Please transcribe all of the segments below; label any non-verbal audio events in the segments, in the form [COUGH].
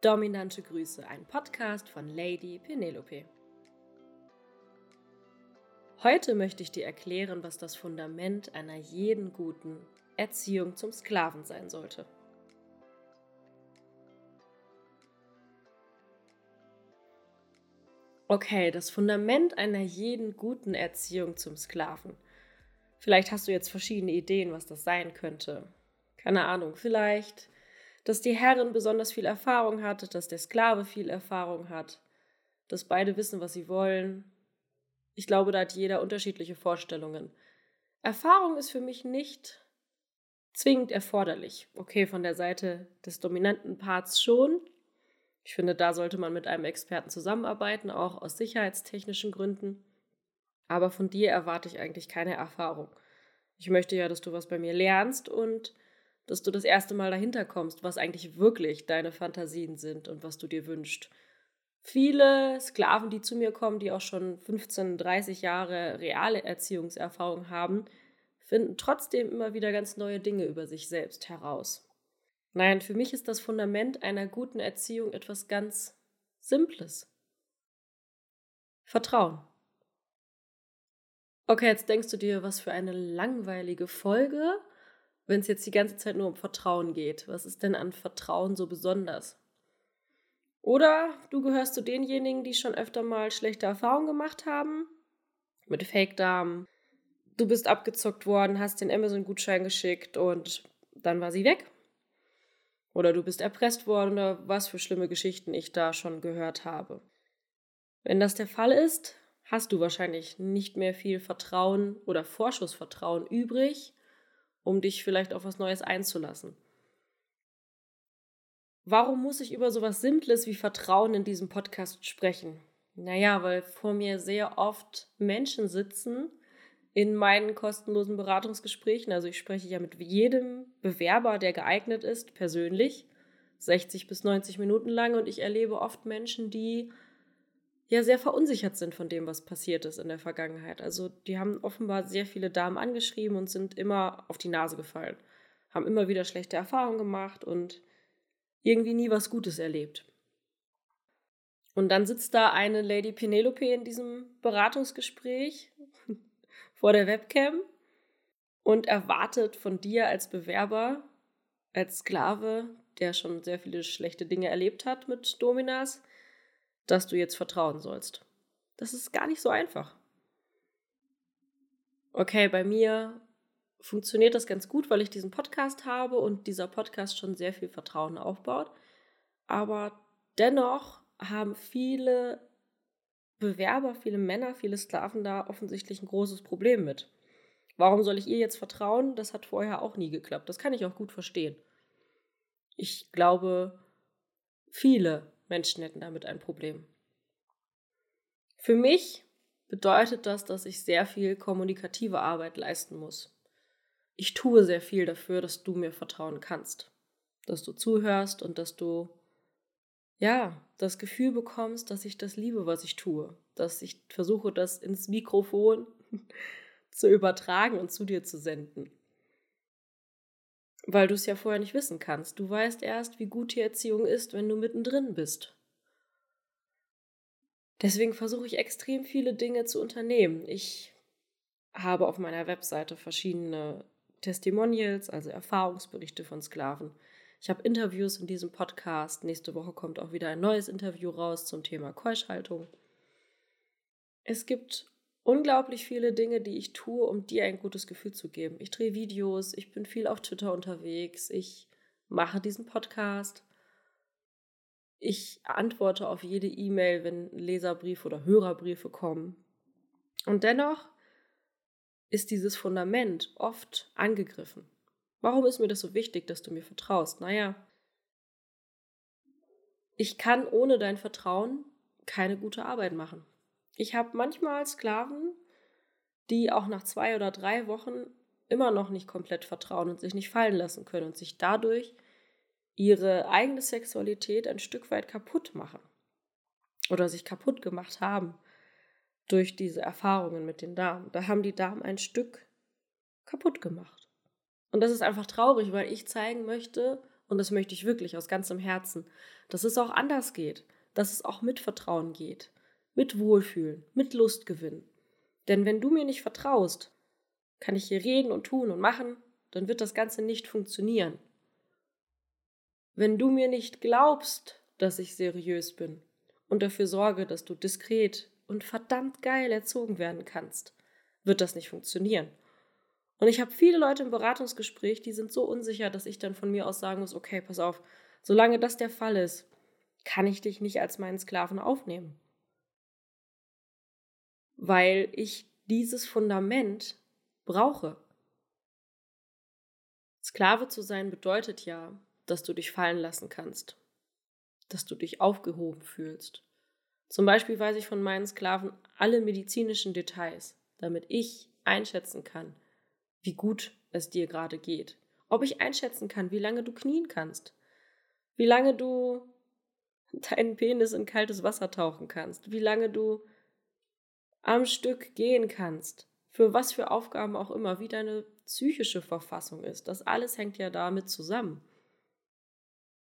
Dominante Grüße, ein Podcast von Lady Penelope. Heute möchte ich dir erklären, was das Fundament einer jeden guten Erziehung zum Sklaven sein sollte. Okay, das Fundament einer jeden guten Erziehung zum Sklaven. Vielleicht hast du jetzt verschiedene Ideen, was das sein könnte. Keine Ahnung, vielleicht dass die Herrin besonders viel Erfahrung hat, dass der Sklave viel Erfahrung hat, dass beide wissen, was sie wollen. Ich glaube, da hat jeder unterschiedliche Vorstellungen. Erfahrung ist für mich nicht zwingend erforderlich. Okay, von der Seite des dominanten Parts schon. Ich finde, da sollte man mit einem Experten zusammenarbeiten, auch aus sicherheitstechnischen Gründen. Aber von dir erwarte ich eigentlich keine Erfahrung. Ich möchte ja, dass du was bei mir lernst und dass du das erste Mal dahinter kommst, was eigentlich wirklich deine Fantasien sind und was du dir wünschst. Viele Sklaven, die zu mir kommen, die auch schon 15, 30 Jahre reale Erziehungserfahrung haben, finden trotzdem immer wieder ganz neue Dinge über sich selbst heraus. Nein, für mich ist das Fundament einer guten Erziehung etwas ganz Simples. Vertrauen. Okay, jetzt denkst du dir, was für eine langweilige Folge wenn es jetzt die ganze Zeit nur um Vertrauen geht? Was ist denn an Vertrauen so besonders? Oder du gehörst zu denjenigen, die schon öfter mal schlechte Erfahrungen gemacht haben mit Fake-Damen. Du bist abgezockt worden, hast den Amazon-Gutschein geschickt und dann war sie weg. Oder du bist erpresst worden oder was für schlimme Geschichten ich da schon gehört habe. Wenn das der Fall ist, hast du wahrscheinlich nicht mehr viel Vertrauen oder Vorschussvertrauen übrig um dich vielleicht auf was Neues einzulassen. Warum muss ich über sowas Simples wie Vertrauen in diesem Podcast sprechen? Naja, weil vor mir sehr oft Menschen sitzen in meinen kostenlosen Beratungsgesprächen. Also ich spreche ja mit jedem Bewerber, der geeignet ist, persönlich, 60 bis 90 Minuten lang. Und ich erlebe oft Menschen, die ja sehr verunsichert sind von dem, was passiert ist in der Vergangenheit. Also die haben offenbar sehr viele Damen angeschrieben und sind immer auf die Nase gefallen, haben immer wieder schlechte Erfahrungen gemacht und irgendwie nie was Gutes erlebt. Und dann sitzt da eine Lady Penelope in diesem Beratungsgespräch [LAUGHS] vor der Webcam und erwartet von dir als Bewerber, als Sklave, der schon sehr viele schlechte Dinge erlebt hat mit Dominas, dass du jetzt vertrauen sollst. Das ist gar nicht so einfach. Okay, bei mir funktioniert das ganz gut, weil ich diesen Podcast habe und dieser Podcast schon sehr viel Vertrauen aufbaut. Aber dennoch haben viele Bewerber, viele Männer, viele Sklaven da offensichtlich ein großes Problem mit. Warum soll ich ihr jetzt vertrauen? Das hat vorher auch nie geklappt. Das kann ich auch gut verstehen. Ich glaube, viele Menschen hätten damit ein Problem. Für mich bedeutet das, dass ich sehr viel kommunikative Arbeit leisten muss. Ich tue sehr viel dafür, dass du mir vertrauen kannst, dass du zuhörst und dass du ja, das Gefühl bekommst, dass ich das liebe, was ich tue, dass ich versuche, das ins Mikrofon [LAUGHS] zu übertragen und zu dir zu senden. Weil du es ja vorher nicht wissen kannst. Du weißt erst, wie gut die Erziehung ist, wenn du mittendrin bist. Deswegen versuche ich extrem viele Dinge zu unternehmen. Ich habe auf meiner Webseite verschiedene Testimonials, also Erfahrungsberichte von Sklaven. Ich habe Interviews in diesem Podcast. Nächste Woche kommt auch wieder ein neues Interview raus zum Thema Keuschhaltung. Es gibt unglaublich viele Dinge, die ich tue, um dir ein gutes Gefühl zu geben. Ich drehe Videos, ich bin viel auf Twitter unterwegs, ich mache diesen Podcast. Ich antworte auf jede E-Mail, wenn Leserbriefe oder Hörerbriefe kommen. Und dennoch ist dieses Fundament oft angegriffen. Warum ist mir das so wichtig, dass du mir vertraust? Naja, ich kann ohne dein Vertrauen keine gute Arbeit machen. Ich habe manchmal Sklaven, die auch nach zwei oder drei Wochen immer noch nicht komplett vertrauen und sich nicht fallen lassen können und sich dadurch ihre eigene Sexualität ein Stück weit kaputt machen oder sich kaputt gemacht haben durch diese Erfahrungen mit den Damen. Da haben die Damen ein Stück kaputt gemacht. Und das ist einfach traurig, weil ich zeigen möchte und das möchte ich wirklich aus ganzem Herzen, dass es auch anders geht, dass es auch mit Vertrauen geht, mit Wohlfühlen, mit Lustgewinn. Denn wenn du mir nicht vertraust, kann ich hier reden und tun und machen, dann wird das Ganze nicht funktionieren. Wenn du mir nicht glaubst, dass ich seriös bin und dafür sorge, dass du diskret und verdammt geil erzogen werden kannst, wird das nicht funktionieren. Und ich habe viele Leute im Beratungsgespräch, die sind so unsicher, dass ich dann von mir aus sagen muss, okay, pass auf, solange das der Fall ist, kann ich dich nicht als meinen Sklaven aufnehmen. Weil ich dieses Fundament brauche. Sklave zu sein bedeutet ja, dass du dich fallen lassen kannst, dass du dich aufgehoben fühlst. Zum Beispiel weiß ich von meinen Sklaven alle medizinischen Details, damit ich einschätzen kann, wie gut es dir gerade geht. Ob ich einschätzen kann, wie lange du knien kannst. Wie lange du deinen Penis in kaltes Wasser tauchen kannst. Wie lange du am Stück gehen kannst. Für was für Aufgaben auch immer, wie deine psychische Verfassung ist. Das alles hängt ja damit zusammen.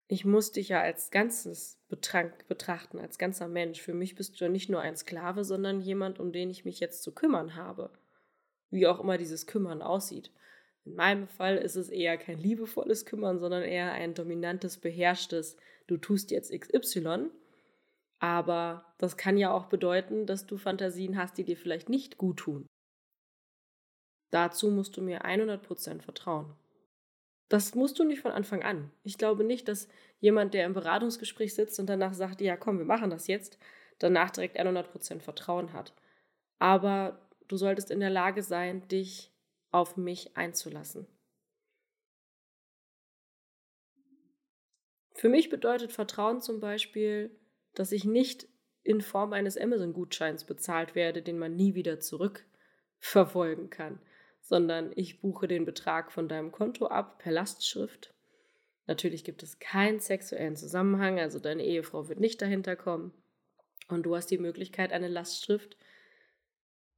Ich muss dich ja als Ganzes betrachten, als ganzer Mensch. Für mich bist du ja nicht nur ein Sklave, sondern jemand, um den ich mich jetzt zu kümmern habe wie auch immer dieses Kümmern aussieht. In meinem Fall ist es eher kein liebevolles Kümmern, sondern eher ein dominantes, beherrschtes, du tust jetzt XY. Aber das kann ja auch bedeuten, dass du Fantasien hast, die dir vielleicht nicht gut tun. Dazu musst du mir 100% vertrauen. Das musst du nicht von Anfang an. Ich glaube nicht, dass jemand, der im Beratungsgespräch sitzt und danach sagt, ja komm, wir machen das jetzt, danach direkt 100% Vertrauen hat. Aber Du solltest in der Lage sein, dich auf mich einzulassen. Für mich bedeutet Vertrauen zum Beispiel, dass ich nicht in Form eines Amazon-Gutscheins bezahlt werde, den man nie wieder zurückverfolgen kann, sondern ich buche den Betrag von deinem Konto ab per Lastschrift. Natürlich gibt es keinen sexuellen Zusammenhang, also deine Ehefrau wird nicht dahinter kommen. Und du hast die Möglichkeit, eine Lastschrift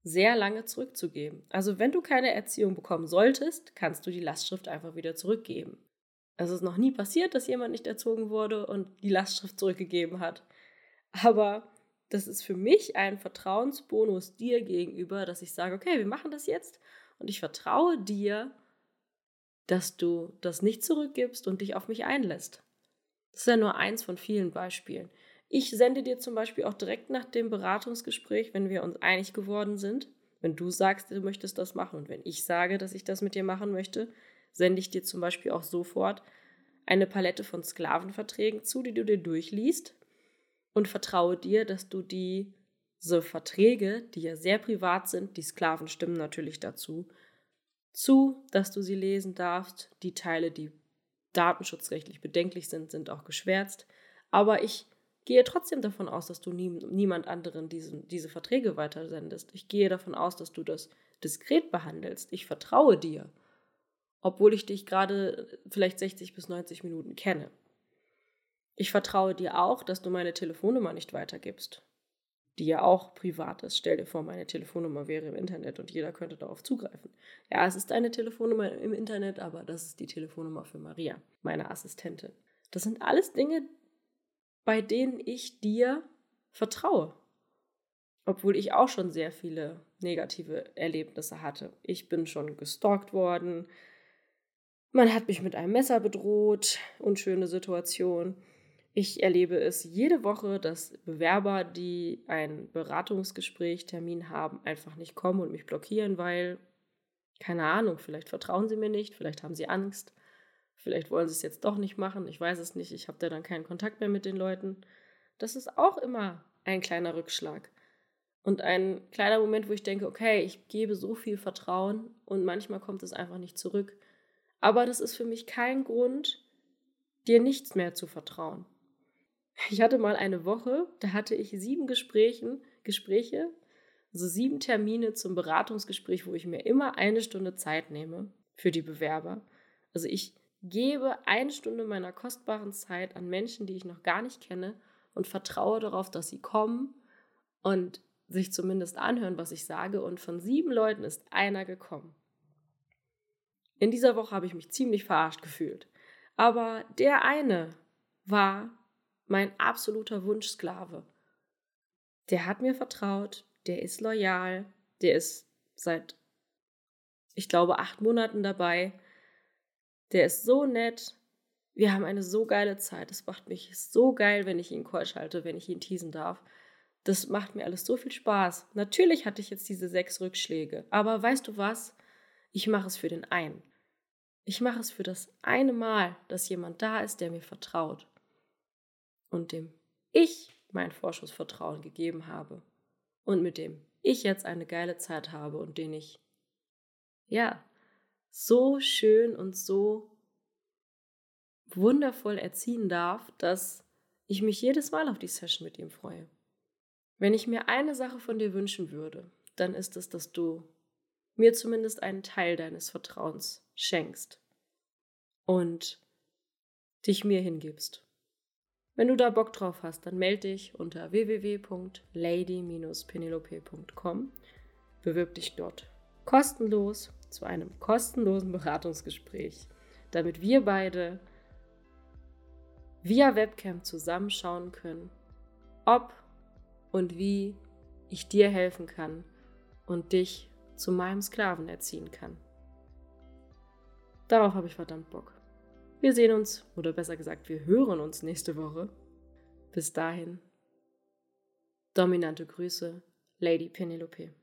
sehr lange zurückzugeben. Also wenn du keine Erziehung bekommen solltest, kannst du die Lastschrift einfach wieder zurückgeben. Es ist noch nie passiert, dass jemand nicht erzogen wurde und die Lastschrift zurückgegeben hat. Aber das ist für mich ein Vertrauensbonus dir gegenüber, dass ich sage, okay, wir machen das jetzt und ich vertraue dir, dass du das nicht zurückgibst und dich auf mich einlässt. Das ist ja nur eins von vielen Beispielen. Ich sende dir zum Beispiel auch direkt nach dem Beratungsgespräch, wenn wir uns einig geworden sind, wenn du sagst, du möchtest das machen und wenn ich sage, dass ich das mit dir machen möchte, sende ich dir zum Beispiel auch sofort eine Palette von Sklavenverträgen zu, die du dir durchliest und vertraue dir, dass du diese Verträge, die ja sehr privat sind, die Sklaven stimmen natürlich dazu, zu, dass du sie lesen darfst. Die Teile, die datenschutzrechtlich bedenklich sind, sind auch geschwärzt. Aber ich gehe trotzdem davon aus, dass du nie, niemand anderen diesen, diese Verträge weitersendest. Ich gehe davon aus, dass du das diskret behandelst. Ich vertraue dir, obwohl ich dich gerade vielleicht 60 bis 90 Minuten kenne. Ich vertraue dir auch, dass du meine Telefonnummer nicht weitergibst, die ja auch privat ist. Stell dir vor, meine Telefonnummer wäre im Internet und jeder könnte darauf zugreifen. Ja, es ist eine Telefonnummer im Internet, aber das ist die Telefonnummer für Maria, meine Assistentin. Das sind alles Dinge, bei denen ich dir vertraue. Obwohl ich auch schon sehr viele negative Erlebnisse hatte. Ich bin schon gestalkt worden. Man hat mich mit einem Messer bedroht. Unschöne Situation. Ich erlebe es jede Woche, dass Bewerber, die ein Beratungsgespräch, Termin haben, einfach nicht kommen und mich blockieren, weil, keine Ahnung, vielleicht vertrauen sie mir nicht, vielleicht haben sie Angst. Vielleicht wollen sie es jetzt doch nicht machen. Ich weiß es nicht. Ich habe da dann keinen Kontakt mehr mit den Leuten. Das ist auch immer ein kleiner Rückschlag. Und ein kleiner Moment, wo ich denke, okay, ich gebe so viel Vertrauen und manchmal kommt es einfach nicht zurück. Aber das ist für mich kein Grund, dir nichts mehr zu vertrauen. Ich hatte mal eine Woche, da hatte ich sieben Gesprächen, Gespräche, also sieben Termine zum Beratungsgespräch, wo ich mir immer eine Stunde Zeit nehme für die Bewerber. Also ich gebe eine Stunde meiner kostbaren Zeit an Menschen, die ich noch gar nicht kenne und vertraue darauf, dass sie kommen und sich zumindest anhören, was ich sage. Und von sieben Leuten ist einer gekommen. In dieser Woche habe ich mich ziemlich verarscht gefühlt. Aber der eine war mein absoluter Wunschsklave. Der hat mir vertraut, der ist loyal, der ist seit, ich glaube, acht Monaten dabei. Der ist so nett. Wir haben eine so geile Zeit. Es macht mich so geil, wenn ich ihn call schalte, wenn ich ihn teasen darf. Das macht mir alles so viel Spaß. Natürlich hatte ich jetzt diese sechs Rückschläge. Aber weißt du was? Ich mache es für den einen. Ich mache es für das eine Mal, dass jemand da ist, der mir vertraut und dem ich mein Vorschussvertrauen gegeben habe und mit dem ich jetzt eine geile Zeit habe und den ich, ja, so schön und so wundervoll erziehen darf, dass ich mich jedes Mal auf die Session mit ihm freue. Wenn ich mir eine Sache von dir wünschen würde, dann ist es, dass du mir zumindest einen Teil deines Vertrauens schenkst und dich mir hingibst. Wenn du da Bock drauf hast, dann melde dich unter www.lady-penelope.com. Bewirb dich dort kostenlos zu einem kostenlosen Beratungsgespräch, damit wir beide via Webcam zusammenschauen können, ob und wie ich dir helfen kann und dich zu meinem Sklaven erziehen kann. Darauf habe ich verdammt Bock. Wir sehen uns, oder besser gesagt, wir hören uns nächste Woche. Bis dahin. Dominante Grüße, Lady Penelope.